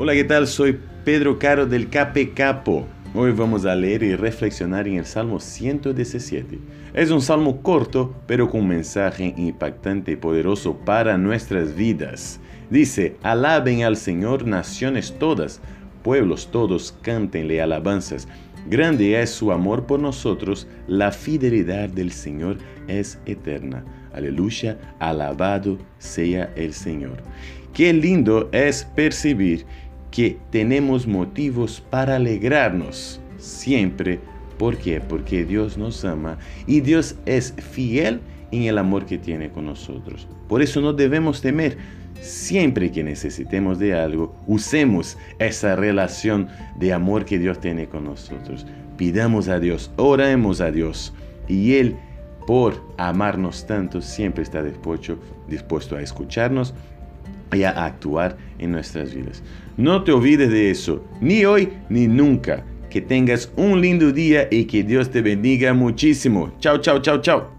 Hola, ¿qué tal? Soy Pedro Caro del Cape Capo. Hoy vamos a leer y reflexionar en el Salmo 117. Es un salmo corto, pero con mensaje impactante y poderoso para nuestras vidas. Dice, alaben al Señor naciones todas, pueblos todos cántenle alabanzas. Grande es su amor por nosotros, la fidelidad del Señor es eterna. Aleluya, alabado sea el Señor. Qué lindo es percibir que tenemos motivos para alegrarnos siempre. ¿Por qué? Porque Dios nos ama y Dios es fiel en el amor que tiene con nosotros. Por eso no debemos temer. Siempre que necesitemos de algo, usemos esa relación de amor que Dios tiene con nosotros. Pidamos a Dios, oremos a Dios y Él, por amarnos tanto, siempre está dispuesto, dispuesto a escucharnos y a actuar en nuestras vidas. No te olvides de eso, ni hoy ni nunca. Que tengas un lindo día y que Dios te bendiga muchísimo. Chao, chao, chao, chao.